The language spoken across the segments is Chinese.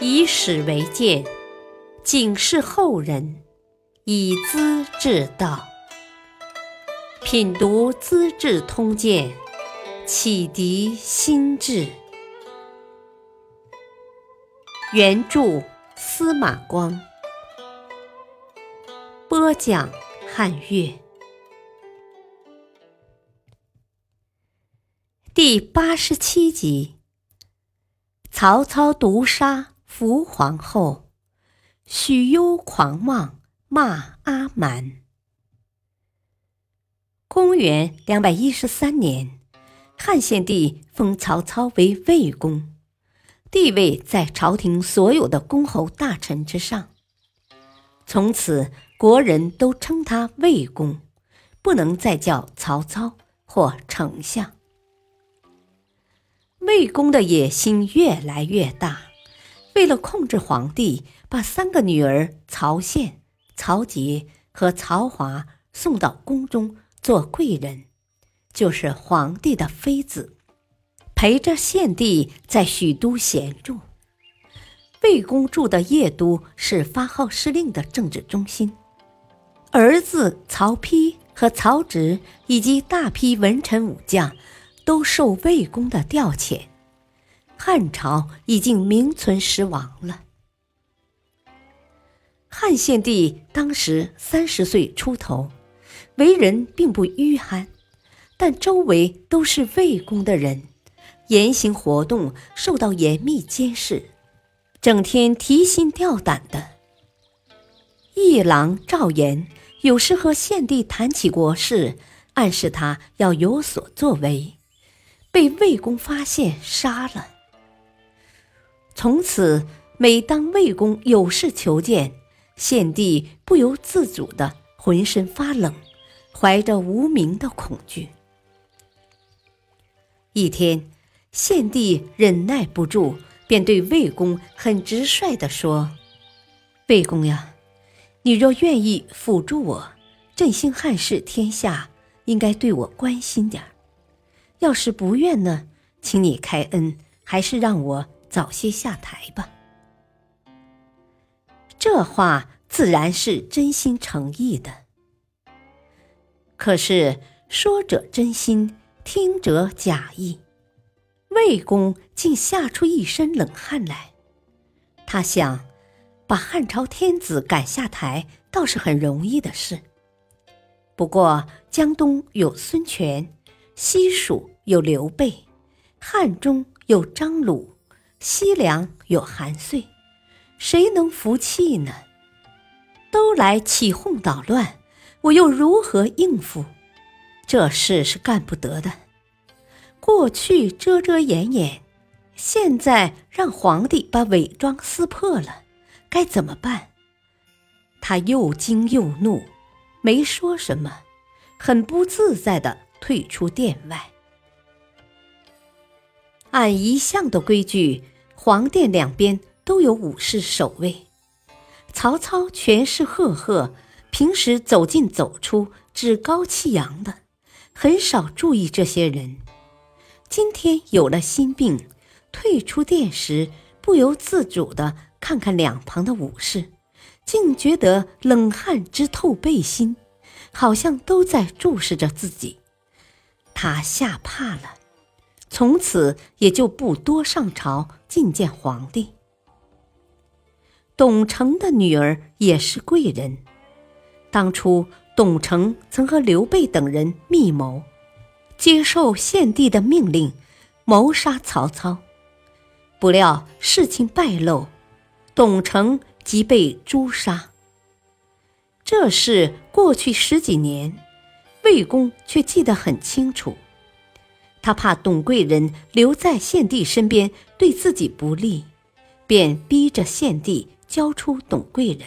以史为鉴，警示后人，以资治道。品读《资治通鉴》，启迪心智。原著司马光，播讲汉乐。第八十七集：曹操毒杀伏皇后，许攸狂妄骂阿瞒。公元两百一十三年，汉献帝封曹操为魏公，地位在朝廷所有的公侯大臣之上。从此，国人都称他魏公，不能再叫曹操或丞相。魏公的野心越来越大，为了控制皇帝，把三个女儿曹宪、曹节和曹华送到宫中。做贵人，就是皇帝的妃子，陪着献帝在许都闲住。魏公住的邺都是发号施令的政治中心，儿子曹丕和曹植以及大批文臣武将都受魏公的调遣。汉朝已经名存实亡了。汉献帝当时三十岁出头。为人并不迂憨，但周围都是魏公的人，言行活动受到严密监视，整天提心吊胆的。一郎赵岩有时和献帝谈起国事，暗示他要有所作为，被魏公发现杀了。从此，每当魏公有事求见，献帝不由自主的浑身发冷。怀着无名的恐惧，一天，献帝忍耐不住，便对魏公很直率地说：“魏公呀，你若愿意辅助我振兴汉室天下，应该对我关心点儿；要是不愿呢，请你开恩，还是让我早些下台吧。”这话自然是真心诚意的。可是说者真心，听者假意。魏公竟吓出一身冷汗来。他想，把汉朝天子赶下台倒是很容易的事。不过江东有孙权，西蜀有刘备，汉中有张鲁，西凉有韩遂，谁能服气呢？都来起哄捣乱。我又如何应付？这事是干不得的。过去遮遮掩掩，现在让皇帝把伪装撕破了，该怎么办？他又惊又怒，没说什么，很不自在的退出殿外。按一向的规矩，皇殿两边都有武士守卫。曹操权势赫赫。平时走进走出，趾高气扬的，很少注意这些人。今天有了心病，退出殿时不由自主的看看两旁的武士，竟觉得冷汗直透背心，好像都在注视着自己。他吓怕了，从此也就不多上朝觐见皇帝。董承的女儿也是贵人。当初，董承曾和刘备等人密谋，接受献帝的命令，谋杀曹操。不料事情败露，董承即被诛杀。这事过去十几年，魏公却记得很清楚。他怕董贵人留在献帝身边对自己不利，便逼着献帝交出董贵人。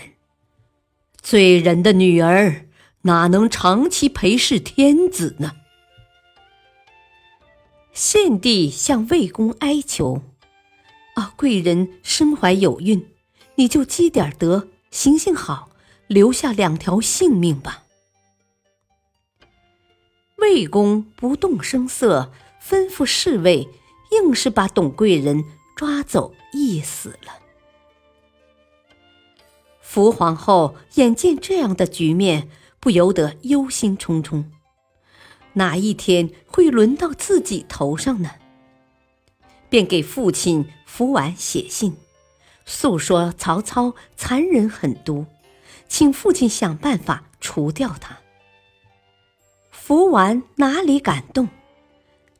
罪人的女儿哪能长期陪侍天子呢？献帝向魏公哀求：“啊，贵人身怀有孕，你就积点德，行行好，留下两条性命吧。”魏公不动声色，吩咐侍卫，硬是把董贵人抓走，缢死了。福皇后眼见这样的局面，不由得忧心忡忡：哪一天会轮到自己头上呢？便给父亲福完写信，诉说曹操残忍狠毒，请父亲想办法除掉他。福完哪里敢动？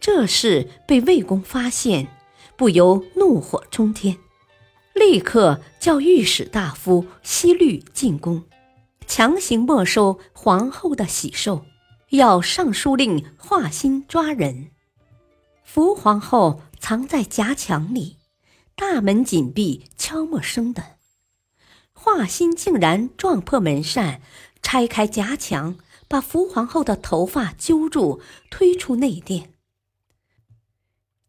这事被魏公发现，不由怒火冲天，立刻叫御史大夫西律进宫，强行没收皇后的喜寿，要尚书令华歆抓人。福皇后。藏在夹墙里，大门紧闭，悄没声的。华歆竟然撞破门扇，拆开夹墙，把福皇后的头发揪住，推出内殿。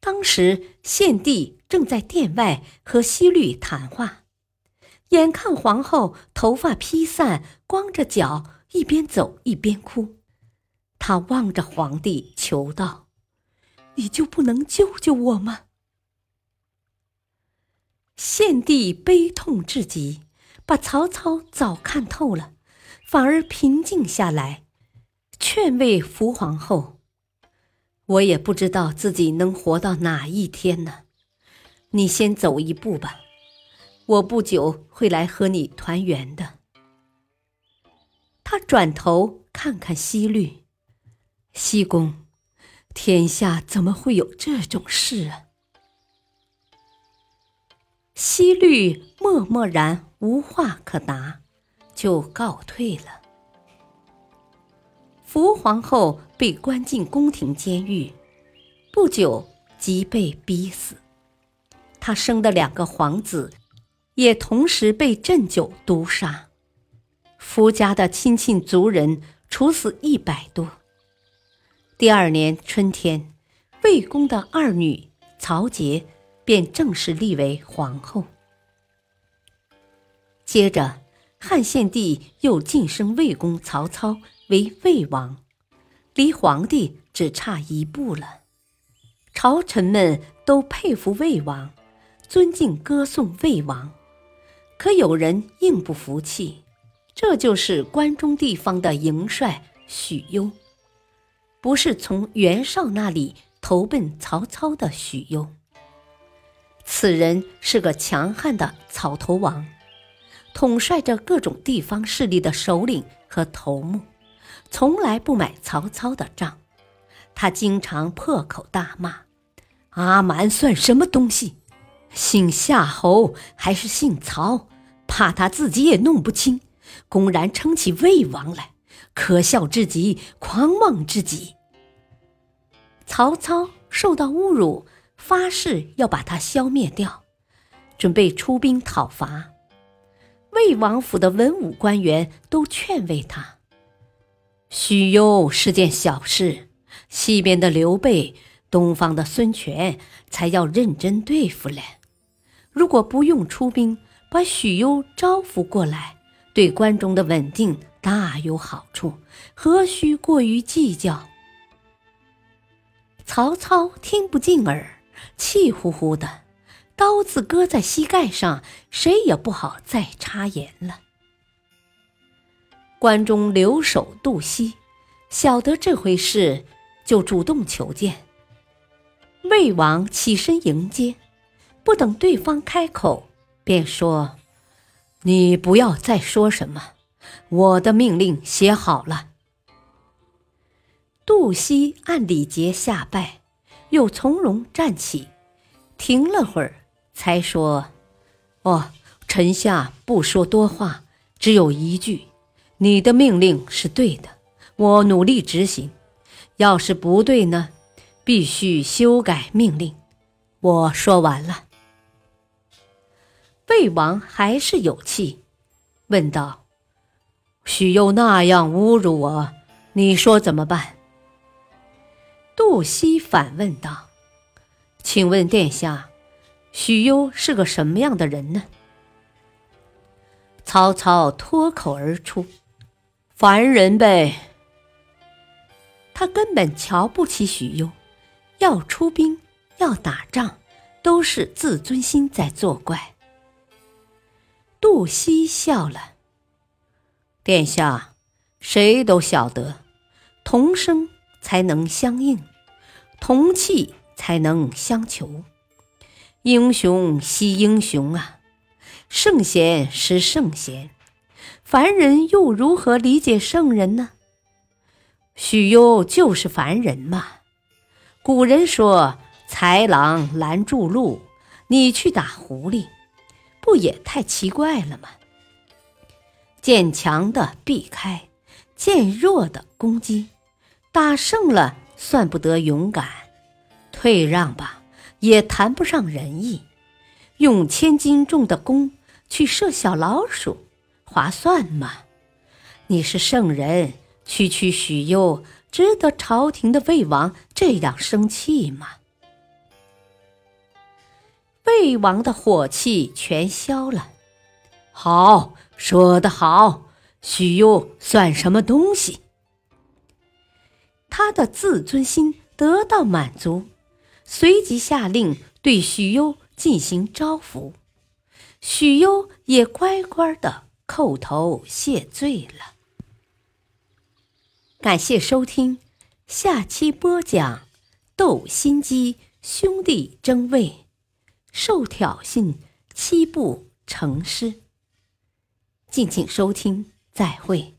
当时献帝正在殿外和西律谈话，眼看皇后头发披散，光着脚，一边走一边哭，他望着皇帝求道。你就不能救救我吗？献帝悲痛至极，把曹操早看透了，反而平静下来，劝慰福皇后：“我也不知道自己能活到哪一天呢，你先走一步吧，我不久会来和你团圆的。”他转头看看西律，西宫。天下怎么会有这种事啊？西律默默然无话可答，就告退了。福皇后被关进宫廷监狱，不久即被逼死。她生的两个皇子也同时被鸩酒毒杀。福家的亲戚族人处死一百多。第二年春天，魏公的二女曹节便正式立为皇后。接着，汉献帝又晋升魏公曹操为魏王，离皇帝只差一步了。朝臣们都佩服魏王，尊敬歌颂魏王，可有人硬不服气，这就是关中地方的营帅许攸。不是从袁绍那里投奔曹操的许攸，此人是个强悍的草头王，统帅着各种地方势力的首领和头目，从来不买曹操的账。他经常破口大骂：“阿瞒算什么东西？姓夏侯还是姓曹？怕他自己也弄不清，公然称起魏王来。”可笑至极，狂妄至极。曹操受到侮辱，发誓要把他消灭掉，准备出兵讨伐。魏王府的文武官员都劝慰他：“许攸是件小事，西边的刘备、东方的孙权才要认真对付嘞。如果不用出兵，把许攸招呼过来，对关中的稳定。”大有好处，何须过于计较？曹操听不进耳，气呼呼的，刀子搁在膝盖上，谁也不好再插言了。关中留守杜熙晓得这回事，就主动求见。魏王起身迎接，不等对方开口，便说：“你不要再说什么。”我的命令写好了。杜熙按礼节下拜，又从容站起，停了会儿，才说：“哦，臣下不说多话，只有一句：你的命令是对的，我努力执行。要是不对呢，必须修改命令。我说完了。”魏王还是有气，问道。许攸那样侮辱我，你说怎么办？杜熙反问道：“请问殿下，许攸是个什么样的人呢？”曹操脱口而出：“凡人呗。”他根本瞧不起许攸，要出兵要打仗，都是自尊心在作怪。杜熙笑了。殿下，谁都晓得，同声才能相应，同气才能相求。英雄惜英雄啊，圣贤识圣贤，凡人又如何理解圣人呢？许攸就是凡人嘛。古人说：“豺狼拦住路，你去打狐狸，不也太奇怪了吗？”见强的避开，见弱的攻击，打胜了算不得勇敢，退让吧也谈不上仁义。用千斤重的弓去射小老鼠，划算吗？你是圣人，区区许攸，值得朝廷的魏王这样生气吗？魏王的火气全消了，好。说得好，许攸算什么东西？他的自尊心得到满足，随即下令对许攸进行招抚，许攸也乖乖的叩头谢罪了。感谢收听，下期播讲斗心机兄弟争位，受挑衅七步成诗。敬请收听，再会。